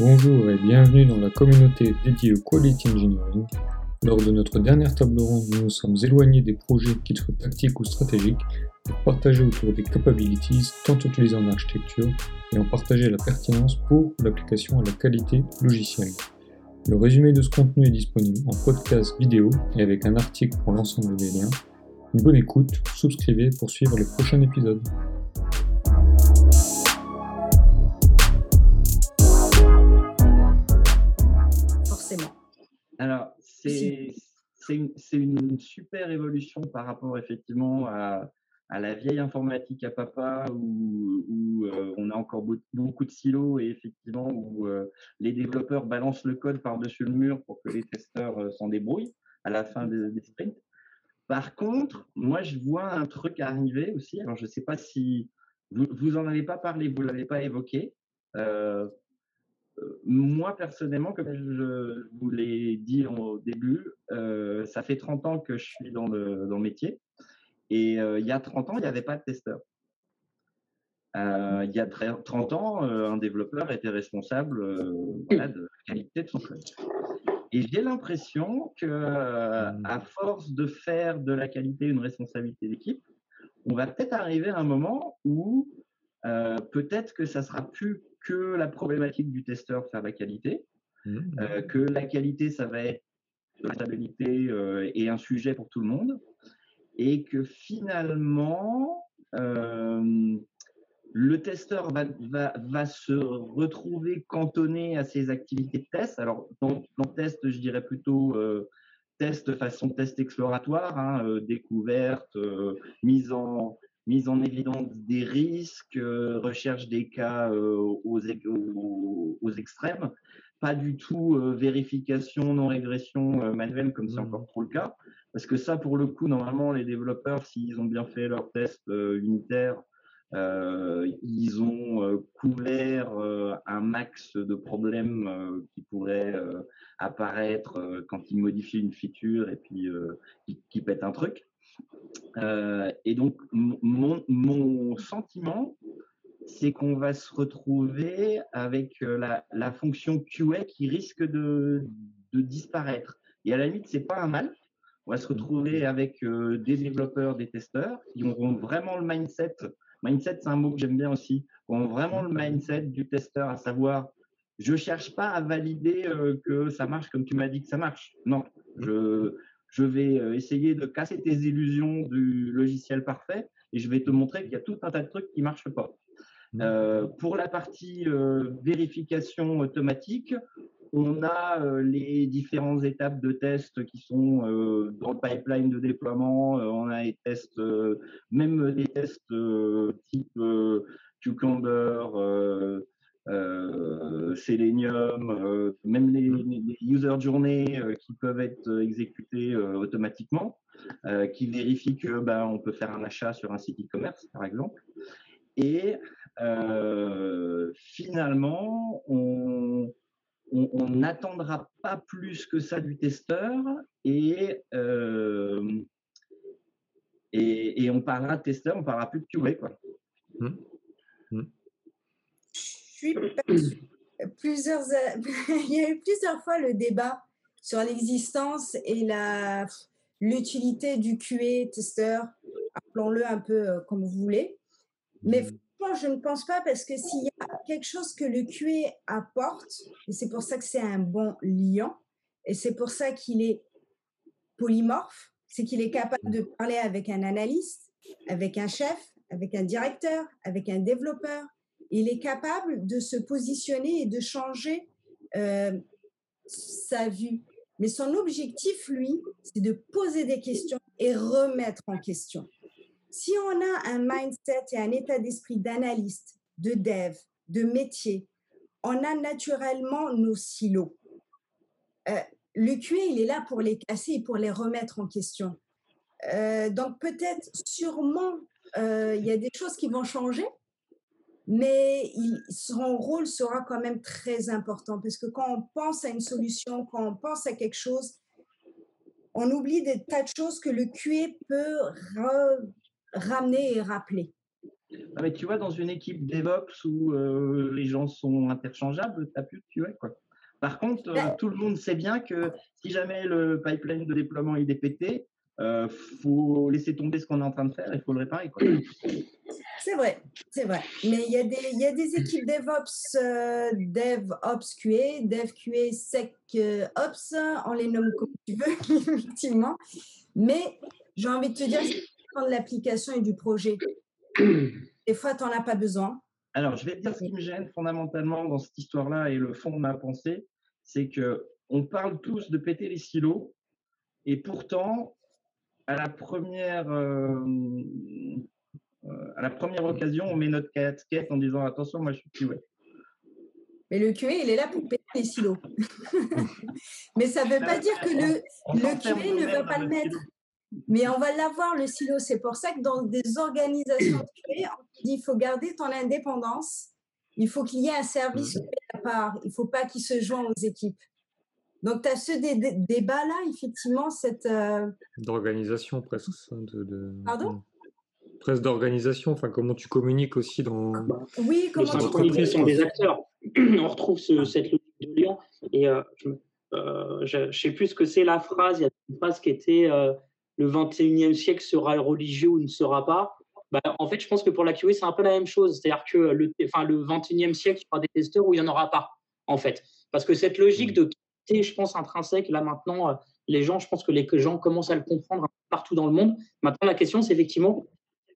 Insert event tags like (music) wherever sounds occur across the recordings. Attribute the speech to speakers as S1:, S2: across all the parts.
S1: Bonjour et bienvenue dans la communauté dédiée au Quality Engineering. Lors de notre dernière table ronde, nous nous sommes éloignés des projets, qu'ils soient tactiques ou stratégiques, pour partager autour des capabilities tant utilisées en architecture et en partager la pertinence pour l'application à la qualité logicielle. Le résumé de ce contenu est disponible en podcast vidéo et avec un article pour l'ensemble des liens. Bonne écoute, souscrivez pour suivre les prochains épisodes.
S2: Alors, c'est une, une, super évolution par rapport effectivement à, à la vieille informatique à papa où, euh, on a encore beaucoup de silos et effectivement où euh, les développeurs balancent le code par-dessus le mur pour que les testeurs euh, s'en débrouillent à la fin des, sprints. Par contre, moi, je vois un truc arriver aussi. Alors, je ne sais pas si vous, vous en avez pas parlé, vous l'avez pas évoqué. Moi, personnellement, comme je vous l'ai dit au début, ça fait 30 ans que je suis dans le, dans le métier. Et euh, il y a 30 ans, il n'y avait pas de testeur. Euh, il y a 30 ans, euh, un développeur était responsable de la qualité de son code. Et j'ai l'impression que, à force de faire de la qualité une responsabilité d'équipe, on va peut-être arriver à un moment où peut-être que ça sera plus que la problématique du testeur faire la qualité, mmh. que la qualité, ça va être la stabilité et un sujet pour tout le monde, et que finalement, euh, le testeur va, va, va, se retrouver cantonné à ses activités de test. Alors, dans, dans test, je dirais plutôt euh, test façon test exploratoire, hein, euh, découverte, mise, en, mise en évidence des risques, recherche des cas aux, aux, aux, extrêmes, pas du tout vérification, non-régression manuelle comme c'est mmh. encore trop le cas. Parce que ça, pour le coup, normalement, les développeurs, s'ils ont bien fait leurs tests euh, unitaires, euh, ils ont euh, couvert un max de problèmes qui pourraient apparaître quand ils modifient une feature et puis qui, qui, pètent un truc. Et donc, mon, mon sentiment, c'est qu'on va se retrouver avec la, la, fonction QA qui risque de, de disparaître. Et à la limite, c'est pas un mal, on va se retrouver avec euh, des développeurs, des testeurs qui auront vraiment le mindset. Mindset, c'est un mot que j'aime bien aussi. Auront vraiment le mindset du testeur, à savoir, je cherche pas à valider euh, que ça marche comme tu m'as dit que ça marche. Non, je, je vais euh, essayer de casser tes illusions du logiciel parfait et je vais te montrer qu'il y a tout un tas de trucs qui marchent pas. Mmh. pour la partie vérification automatique, on a euh, les différentes étapes de tests qui sont euh, dans le pipeline de déploiement. Euh, on a les tests, même des tests type Cucumber, Selenium, même les, les, user journées qui peuvent être exécutés automatiquement, qui vérifient que ben, on peut faire un achat sur un site e-commerce, par exemple. Et finalement, on, on n'attendra pas plus que ça du testeur et, euh, et, on parlera de testeur, on parlera plus de QA. Quoi.
S3: Mmh. Mmh. Je suis plusieurs, (laughs) il y a eu plusieurs fois le débat sur l'existence et la, l'utilité du QA testeur, appelons-le un peu euh, comme vous voulez. Mais mmh je ne pense pas parce que s'il y a quelque chose que le QA apporte, et c'est pour ça que c'est un bon liant, et c'est pour ça qu'il est polymorphe, c'est qu'il est capable de parler avec un analyste, avec un chef, avec un directeur, avec un développeur. Il est capable de se positionner et de changer euh, sa vue. Mais son objectif, lui, c'est de poser des questions et remettre en question. Si on a un mindset et un état d'esprit d'analyste, de dev, de métier, on a naturellement nos silos. Euh, le QA, il est là pour les casser et pour les remettre en question. Euh, donc peut-être, sûrement, il y a des choses qui vont changer, mais son rôle sera quand même très important parce que quand on pense à une solution, quand on pense à quelque chose, on oublie des tas de choses que le QA peut ramener et rappeler.
S2: Ah, mais tu vois, dans une équipe DevOps où euh, les gens sont interchangeables, tu n'as plus de QA. Quoi. Par contre, euh, tout le monde sait bien que si jamais le pipeline de déploiement est pété, euh, faut laisser tomber ce qu'on est en train de faire, il faut le réparer.
S3: C'est vrai, c'est vrai. Mais il y, a des, il y a des équipes DevOps, euh, DevOps QA, DevQA, SecOps, on les nomme comme tu veux, (laughs) effectivement. Mais j'ai envie de te dire, c'est de l'application et du projet. Des fois, tu n'en as pas besoin.
S2: Alors, je vais te dire ce qui me gêne fondamentalement dans cette histoire-là et le fond de ma pensée, c'est que on parle tous de péter les silos, et pourtant, à la première, euh, euh, à la première occasion, on met notre casquette en disant attention, moi je suis QA.
S3: Mais le QA, il est là pour péter les silos. (laughs) Mais ça ne veut pas dire que le, le QA ne va pas le mettre. Mais on va l'avoir, le silo. C'est pour ça que dans des organisations de QA, on dit il faut garder ton indépendance. Il faut qu'il y ait un service à part. Il ne faut pas qu'il se joigne aux équipes. Donc, tu as ce débat-là, effectivement, cette. Euh,
S1: d'organisation presque. De,
S3: Pardon?
S1: Presque d'organisation, enfin, comment tu communiques aussi dans.
S3: Oui, comment
S4: tu communiques sont des acteurs. (clears throat) On retrouve cette logique de lien. Et euh, euh, je ne sais plus ce que c'est la phrase. Il y a une phrase qui était le 21e siècle sera religieux ou ne sera pas. Bah, en fait, je pense que pour la QA, c'est un peu la même chose. C'est-à-dire que le, enfin, le 21e siècle, il y aura des testeurs où il n'y en aura pas, en fait. Parce que cette logique de je pense, intrinsèque. Là, maintenant, euh, les gens, je pense que les gens commencent à le comprendre partout dans le monde. Maintenant, la question, c'est effectivement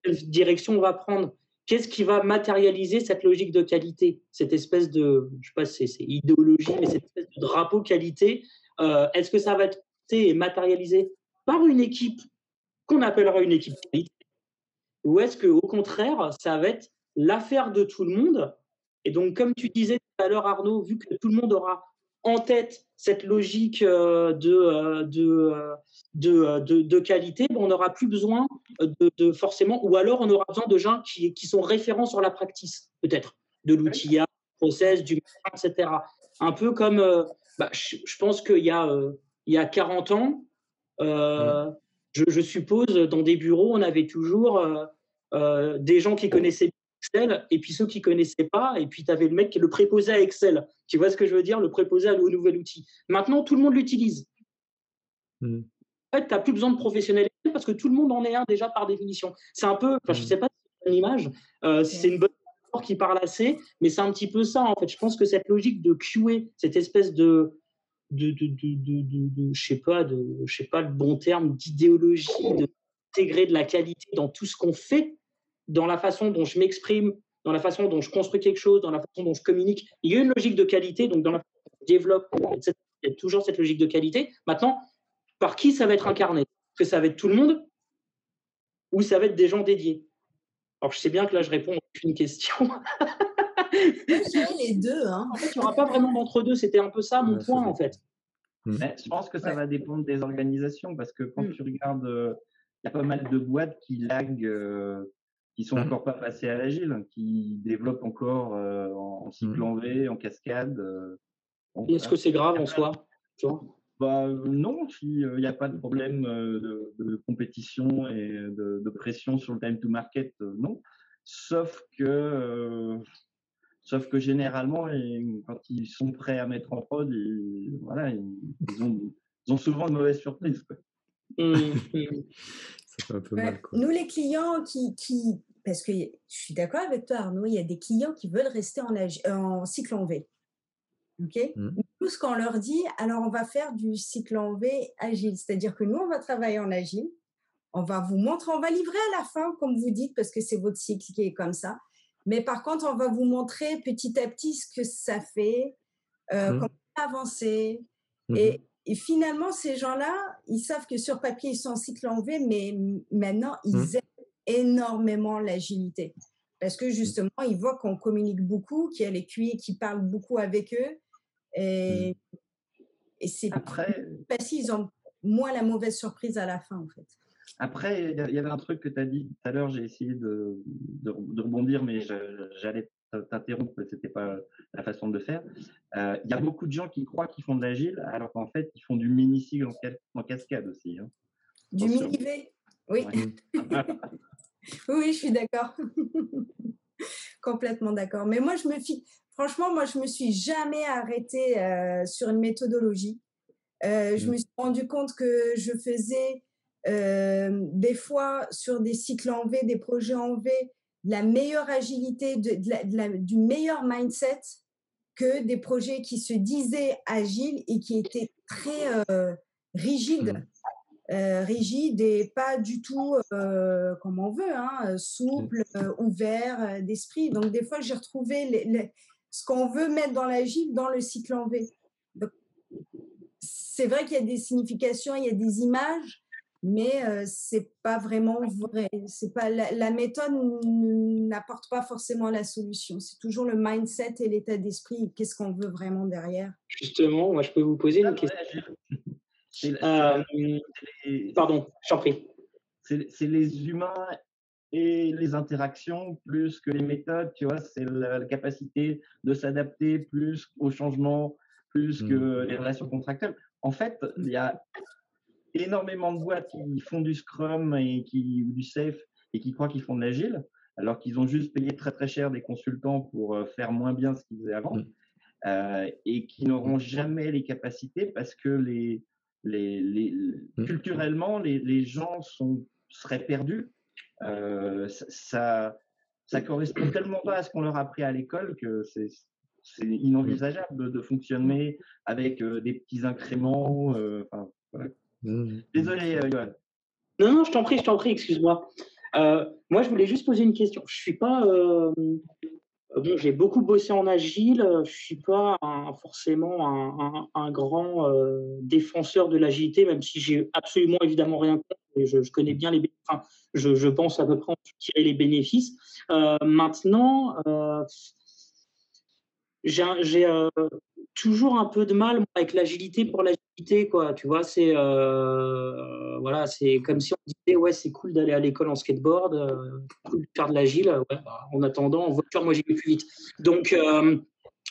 S4: quelle direction on va prendre? Qu'est-ce qui va matérialiser cette logique de qualité, cette espèce de, je sais pas c'est idéologie, mais cette espèce de drapeau qualité euh, Est-ce que ça va être matérialisé par une équipe qu'on appellera une équipe qualité Ou est-ce qu'au contraire, ça va être l'affaire de tout le monde? Et donc, comme tu disais tout à l'heure, Arnaud, vu que tout le monde aura en tête cette logique euh, de, euh, euh, de, de, de, qualité, on n'aura plus besoin de, forcément, ou alors on aura besoin de gens qui, qui sont référents sur la practice, peut-être, de l'outillage, du process, du etc. Un peu comme, bah, je, pense qu'il y, a, il y a 40 ans, je, je, suppose, dans des bureaux, on avait toujours des gens qui connaissaient Excel, et puis ceux qui ne connaissaient pas, et puis tu avais le mec qui le préposait à Excel. Tu vois ce que je veux dire? Le préposait au nouvel outil. Maintenant, tout le monde l'utilise. Hmm. En fait, tu n'as plus besoin de professionnels parce que tout le monde en est un déjà par définition. C'est un peu, je ne hmm. sais pas si c'est une image, euh, c'est une bonne qui parle assez, mais c'est un petit peu ça en fait. Je pense que cette logique de QA, cette espèce de, de, de, de, de, je sais pas, de, je sais pas le bon terme, d'idéologie, d'intégrer de la qualité dans tout ce qu'on fait, dans la façon dont je m'exprime, dans la façon dont je construis quelque chose, dans la façon dont je communique. Il y a une logique de qualité, donc dans la façon dont je développe, etc. Il y a toujours cette logique de qualité. Maintenant, par qui ça va être incarné? Est-ce que ça va être tout le monde ou ça va être des gens dédiés? Alors, je sais bien que là, je réponds à une question.
S3: les deux. Hein.
S4: En fait, il n'y aura pas vraiment d'entre-deux. C'était un peu ça mon point, en fait.
S2: je pense que ça va dépendre des organisations parce que quand mm. tu regardes, euh, il y a pas mal de boîtes qui laguent euh, qui sont mmh. encore pas passés à l'agile, hein, qui développent encore euh, en, cycle mmh. en V, en cascade. Euh,
S4: Est-ce que c'est grave en soi
S2: bah, non, il n'y a pas de problème euh, de, compétition et de, pression sur le time to market, non. Sauf que, sauf que généralement, quand ils sont prêts à mettre en prod, ils, voilà, ils, ont, souvent de mauvaises surprises. Mmh,
S3: Nous, les clients qui, qui, parce que je suis d'accord avec toi, Arnaud, il y a des clients qui veulent rester en, en cycle en V. OK? Mmh. Nous, ce qu'on leur dit, alors on va faire du cycle en V agile, c'est-à-dire que nous, on va travailler en agile, on va vous montrer, on va livrer à la fin, comme vous dites, parce que c'est votre cycle qui est comme ça. Mais par contre, on va vous montrer petit à petit ce que ça fait, euh, mmh. comment avancer. Mmh. Et, et, finalement, ces gens-là, ils savent que sur papier, ils sont en cycle en V, mais maintenant, ils aiment énormément l'agilité. Parce que justement, ils voient qu'on communique beaucoup, qu'il y a les QI qui parlent beaucoup avec eux. Et, et c'est Après... parce qu'ils ont moins la mauvaise surprise à la fin, en fait.
S2: Après, il y avait un truc que tu as dit tout à l'heure, j'ai essayé de, de, rebondir, mais j'allais t'interrompre, ce n'était pas la façon de le faire. Euh, il y a beaucoup de gens qui croient qu'ils font de l'agile, alors qu'en fait, ils font du mini-cycle en, cascade aussi. Hein.
S3: Du mini-V, oui. (laughs) Oui, je suis d'accord. (laughs) Complètement d'accord. Mais moi, je me fie. Franchement, moi, je me suis jamais arrêtée euh, sur une méthodologie. Euh, je mmh. me suis rendu compte que je faisais euh, des fois sur des cycles en V, des projets en V, la meilleure agilité, de, du meilleur mindset que des projets qui se disaient agiles et qui étaient très rigides. Mmh. Euh, rigide et pas du tout euh, comme on veut, hein, souple, mmh. euh, ouvert d'esprit. Donc des fois, j'ai retrouvé ce qu'on veut mettre dans l'agile dans le cycle en V. C'est vrai qu'il y a des significations, il y a des images, mais c'est pas vraiment vrai. C'est pas la, la méthode n'apporte pas forcément la solution. C'est toujours le mindset et l'état d'esprit. Qu'est-ce qu'on veut vraiment derrière?
S4: Justement, moi, je peux vous poser une question. Euh, pardon, j'en prie.
S2: C'est les humains et les interactions plus que les méthodes, tu vois, c'est la, capacité de s'adapter plus au changement, plus que mmh. les relations contractuelles. En fait, il y a énormément de boîtes qui font du Scrum et qui, ou du Safe et qui croient qu'ils font de l'agile, alors qu'ils ont juste payé très très cher des consultants pour euh, faire moins bien ce qu'ils faisaient avant, mmh. euh, et qui n'auront jamais les capacités parce que les, les, mmh. culturellement, les, gens sont, seraient perdus. Euh, ça, ça correspond tellement pas à ce qu'on leur a appris à l'école que c'est inenvisageable de, fonctionner avec euh, des petits incréments. Euh, mmh. Désolé, Yoann.
S4: Non, non, je t'en prie, je t'en prie, excuse-moi. moi, je voulais juste poser une question. Je suis pas euh, bon, j'ai beaucoup bossé en agile. Je suis pas forcément un, grand euh, défenseur de l'agilité, même si j'ai absolument évidemment rien contre. Je, connais bien les, enfin, je, je, pense à peu près en tirer les bénéfices. Euh, maintenant, j'ai toujours un peu de mal avec l'agilité pour l'agilité, quoi. Tu vois, c'est euh, voilà, c'est comme si on disait ouais, c'est cool d'aller à l'école en skateboard, euh, cool de faire de l'agile. Bah, en attendant, en voiture, moi, j'ai plus vite. Donc, euh,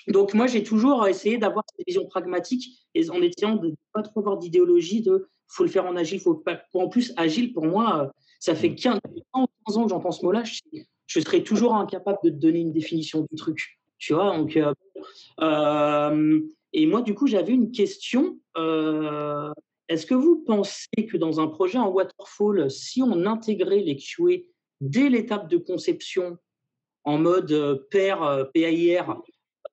S4: donc moi, j'ai toujours essayé d'avoir cette vision pragmatique et en essayant de ne pas trop avoir d'idéologie de faut le faire en agile, faut. En plus, agile pour moi, ça fait 15 ans, 15 ans que j'entends ce mot-là, je, serais toujours incapable de te donner une définition du truc. Tu vois, donc. Euh, euh, et moi, du coup, j'avais une question. Euh, est-ce que vous pensez que dans un projet en waterfall, si on intégrait les QA dès l'étape de conception, en mode pair, PAIR,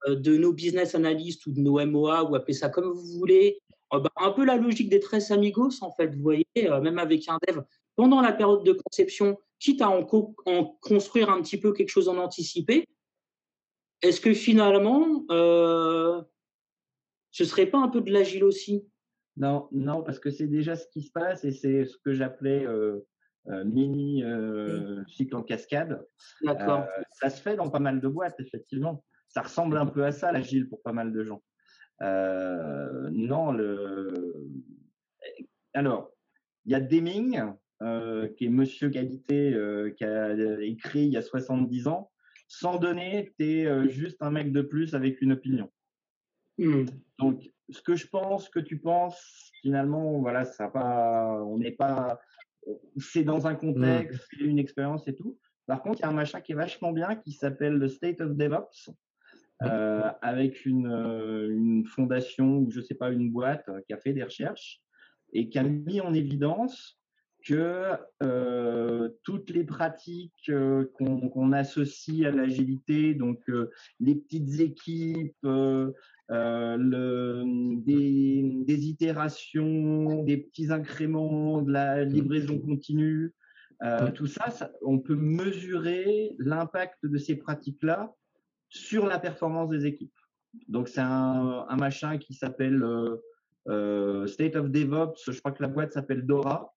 S4: de nos business analysts ou de nos MOA, ou appelez ça comme vous voulez, bah, un peu la logique des 13 amigos, en fait, vous voyez, même avec un dev, pendant la période de conception, quitte à en construire un petit peu quelque chose en anticipé, est-ce que finalement, euh, ce serait pas un peu de l'agile aussi?
S2: Non, non, parce que c'est déjà ce qui se passe et c'est ce que j'appelais euh, euh, mini cycle en cascade. D'accord. ça se fait dans pas mal de boîtes, effectivement. Ça ressemble un peu à ça, l'agile, pour pas mal de gens. non, le. Alors, il y a Deming, qui est monsieur qualité, qui a écrit il y a 70 ans sans donner, tu es euh, juste un mec de plus avec une opinion. Hmm. Donc, ce que je pense, que tu penses, finalement, voilà, ça pas, on n'est pas, c'est dans un contexte, hmm. c'est une expérience et tout. Par contre, il y a un machin qui est vachement bien qui s'appelle le State of DevOps, euh, avec une, euh, une, fondation ou je sais pas, une boîte qui a fait des recherches et qui a mis en évidence que euh, toutes les pratiques euh, qu'on associe à l'agilité, donc euh, les petites équipes, le, des, des, itérations, des petits incréments, de la livraison continue, tout ça, on peut mesurer l'impact de ces pratiques-là sur la performance des équipes. Donc c'est un, un, machin qui s'appelle State of DevOps, je crois que la boîte s'appelle Dora.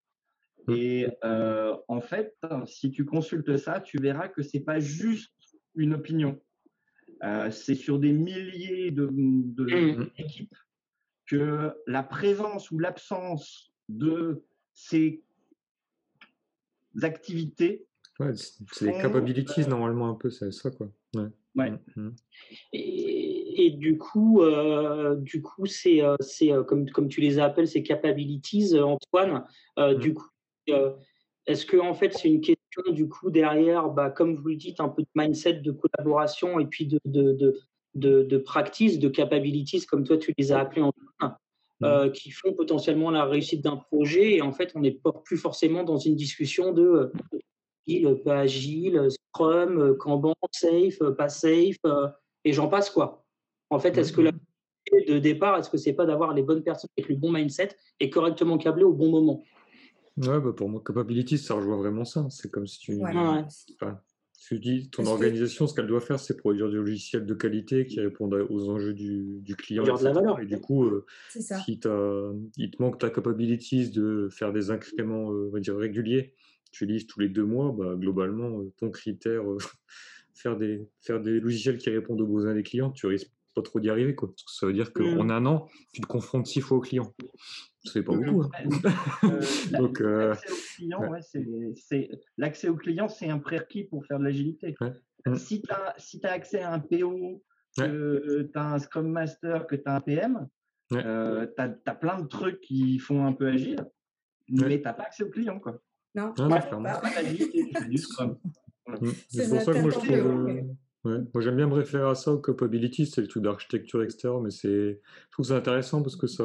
S2: Mmh. Et euh, en fait, si tu consultes ça, tu verras que c'est pas juste une opinion. Euh, c'est sur des milliers de, mmh. équipes que la présence ou l'absence de ces activités.
S1: c'est les capabilities normalement un peu, c'est ça quoi.
S2: Ouais.
S4: Mmh, et, du coup, euh, du coup, c'est, c'est comme, comme tu les appelles, ces capabilities, Antoine. Du coup, euh, est-ce que en fait c'est une question du coup, derrière, bah, comme vous le dites, un peu de mindset, de collaboration et puis de, de, de, de, practice, de capabilities, comme toi tu les as appelés en euh, qui font potentiellement la réussite d'un projet. Et en fait, on n'est pas plus forcément dans une discussion de agile, pas agile, Scrum, Kanban, safe, pas safe, et j'en passe quoi. En fait, est-ce que la de départ, est-ce que c'est pas d'avoir les bonnes personnes avec le bon mindset et correctement câblé au bon moment?
S1: Ouais, bah pour moi, capability, ça rejoint vraiment ça. C'est comme si tu. Ouais. tu dis, ton organisation, ce qu'elle doit faire, c'est produire du logiciel de qualité qui répondent aux enjeux du, du client.
S4: De la valeur.
S1: Et du coup, euh, si il te manque ta capability de faire des incréments euh, on va dire, réguliers, tu lises tous les deux mois, bah, globalement, euh, ton critère, (laughs) faire, des, faire des logiciels qui répondent aux besoins des clients, tu risques pas trop d'y arriver. Quoi. ça veut dire qu'en mmh. un an, tu te confrontes six fois aux clients. C'est pas beaucoup.
S2: L'accès au client, c'est un prérequis pour faire de l'agilité. Mmh. Si tu as, si as accès à un PO, que tu as un Scrum Master, que tu as un PM, euh, tu as, plein de trucs qui font un peu agile, mais tu n'as pas accès au client. Quoi.
S3: Non,
S2: pas, pas, pas l'agilité, tu du Scrum.
S1: Mmh. C'est pour ça que moi je trouve. Moi, j'aime bien me référer à ça, au capability, c'est le truc d'architecture, etc. Mais je trouve ça intéressant parce que ça,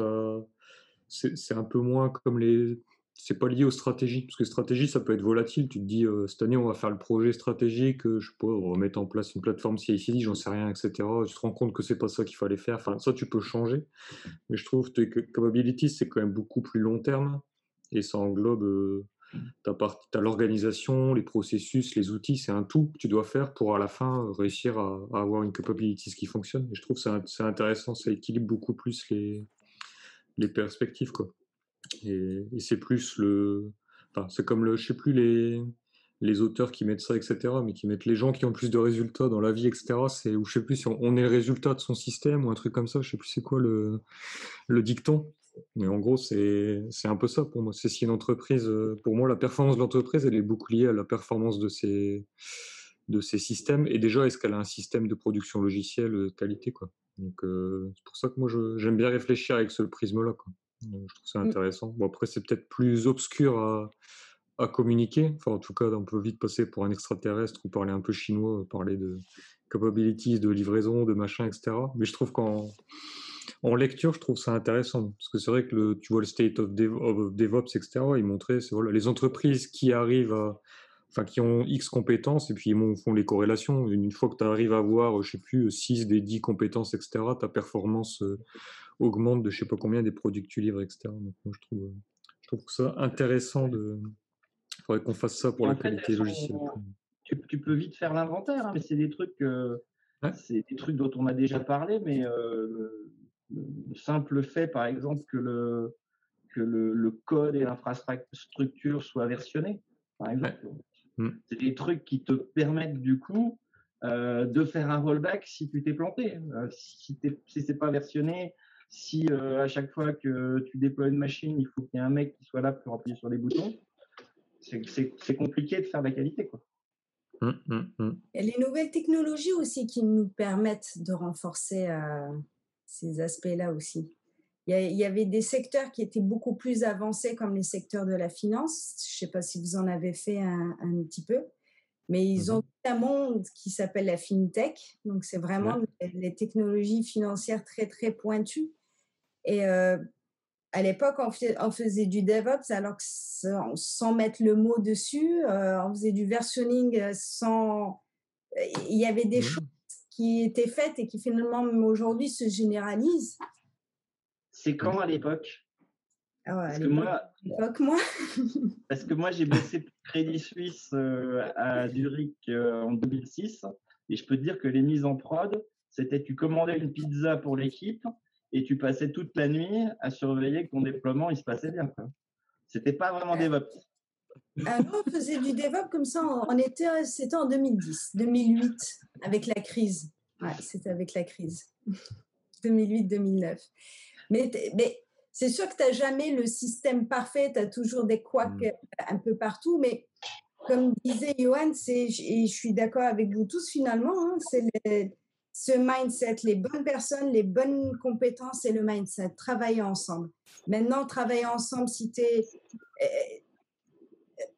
S1: c'est un peu moins comme les. C'est pas lié aux stratégies, parce que stratégie, ça peut être volatile. Tu te dis, euh, cette année, on va faire le projet stratégique, euh, je sais pas, on va mettre en place une plateforme CICD, j'en sais rien, etc. Tu te rends compte que c'est pas ça qu'il fallait faire. Enfin, ça, tu peux changer. Mais je trouve que capability, c'est quand même beaucoup plus long terme et ça englobe. Euh, tu as, l'organisation, les processus, les outils, c'est un tout que tu dois faire pour à la fin réussir à, avoir une capability qui fonctionne. Et je trouve que c'est intéressant, ça équilibre beaucoup plus les, perspectives. Quoi. Et, c'est plus le. Enfin, c'est comme le. Je sais plus les les auteurs qui mettent ça, etc., mais qui mettent les gens qui ont plus de résultats dans la vie, etc., ou je sais plus si on, est le résultat de son système ou un truc comme ça, je sais plus c'est quoi le dicton. Mais en gros, c'est un peu ça pour moi. C'est si une entreprise, euh, pour moi, la performance de l'entreprise, elle est beaucoup liée à la performance de ses, de ses systèmes. Et déjà, est-ce qu'elle a un système de production logicielle de qualité quoi? Donc, euh, c'est pour ça que moi, j'aime bien réfléchir avec ce prisme-là. Je trouve ça mmh. intéressant. Bon, après, c'est peut-être plus obscur à, à, communiquer. Enfin, en tout cas, on peut vite passer pour un extraterrestre ou parler un peu chinois, parler de capabilities, de livraison, de machin, etc. Mais je trouve qu'en en lecture, je trouve ça intéressant parce que c'est vrai que le, tu vois le state of, DevOps, etc. Il montrait, c'est voilà, les entreprises qui arrivent à, enfin qui ont X compétences et puis ils font les corrélations. Une fois que tu arrives à avoir, je sais plus, 6 des 10 compétences, etc., ta performance euh, augmente de je sais pas combien des produits que tu livres, etc. Donc moi, je trouve, je trouve ça intéressant de. Il faudrait qu'on fasse ça pour la qualité logicielle.
S2: Tu, peux vite faire l'inventaire, hein, mais c'est des trucs. C'est des trucs dont on a déjà parlé, mais euh, le simple fait, par exemple, que le, que le, code et l'infrastructure soient versionnés, par exemple. Mmh. C'est des trucs qui te permettent du coup euh, de faire un rollback si tu t'es planté. Euh, si, si c'est pas versionné, si euh, à chaque fois que tu déploies une machine, il faut qu'il y ait un mec qui soit là pour appuyer sur les boutons, c'est compliqué de faire de la qualité. Quoi.
S3: Mmh, mmh, Et les nouvelles technologies aussi qui nous permettent de renforcer ces aspects-là aussi. Il y, avait des secteurs qui étaient beaucoup plus avancés, comme les secteurs de la finance. Je ne sais pas si vous en avez fait un, petit peu, mais ils ont mmh un monde qui s'appelle la fintech. Donc, c'est vraiment les technologies financières très, très pointues. Et euh, à l'époque, on, faisait du DevOps alors que sans, mettre le mot dessus, euh, on faisait du versionning sans. Il y avait des mmh choses qui étaient faites et qui finalement, aujourd'hui, se généralisent.
S2: C'est quand à l'époque?
S3: Ah ouais, Parce que moi, moi. (laughs)
S2: parce que moi, j'ai bossé pour Crédit Suisse euh, à Zurich euh, en 2006. Et je peux te dire que les mises en prod, c'était tu commandais une pizza pour l'équipe et tu passais toute la nuit à surveiller que ton déploiement il se passait bien. C'était pas vraiment DevOps.
S3: Nous, on faisait du DevOps comme ça. On était, c'était en 2010, 2008, avec la crise. Ouais, c'était avec la crise. 2008-2009. Mais, mais c'est sûr que tu n'as jamais le système parfait, tu as toujours des couacs mm. un peu partout, mais comme disait Johan, et je suis d'accord avec vous tous finalement, hein, c'est ce mindset, les bonnes personnes, les bonnes compétences et le mindset, travailler ensemble. Maintenant, travailler ensemble, si tu es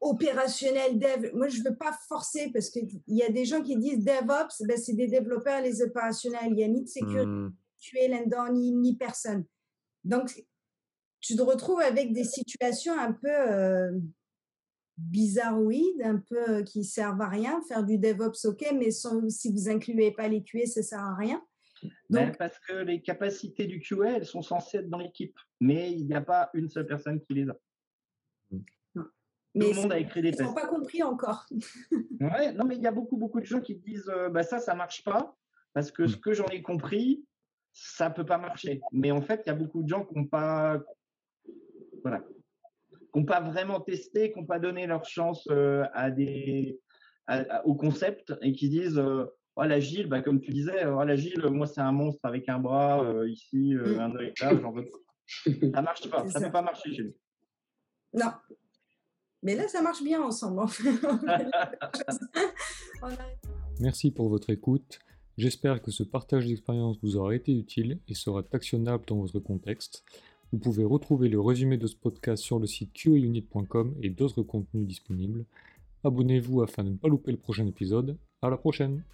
S3: opérationnel, dev. Moi, je ne veux pas forcer parce qu'il y a des gens qui disent DevOps, ben, c'est des développeurs, les opérationnels. Il n'y a ni de sécurité, tu es là-dedans, ni, ni personne. Donc, tu te retrouves avec des situations un peu euh, bizarroïdes, un peu euh, qui servent à rien. Faire du DevOps, ok, mais si vous incluez pas les QA, ça sert à rien.
S2: Ben, parce que les capacités du QA, elles sont censées être dans l'équipe, mais il n'y a pas une seule personne qui les a.
S3: Mais Tout le monde a écrit des tests. Ils n'ont pas compris encore. (laughs)
S2: ouais, non, mais il y a beaucoup, beaucoup de gens qui disent euh, bah, ça, ça ne marche pas, parce que ce que j'en ai compris, ça ne peut pas marcher. Mais en fait, il y a beaucoup de gens qui n'ont pas, voilà, pas vraiment testé, qui n'ont pas donné leur chance euh, à des, au concept et qui disent euh, oh, l'agile, bah, comme tu disais, oh, l'agile, moi, c'est un monstre avec un bras ici, mm. un œil là, j'en veux pas. (laughs) Ça marche pas, ça ne peut pas marcher chez nous.
S3: Non, mais là, ça marche bien ensemble. (laughs)
S1: Merci pour votre écoute. J'espère que ce partage d'expérience vous aura été utile et sera actionnable dans votre contexte. Vous pouvez retrouver le résumé de ce podcast sur le site qaunit.com et d'autres contenus disponibles. Abonnez-vous afin de ne pas louper le prochain épisode. À la prochaine!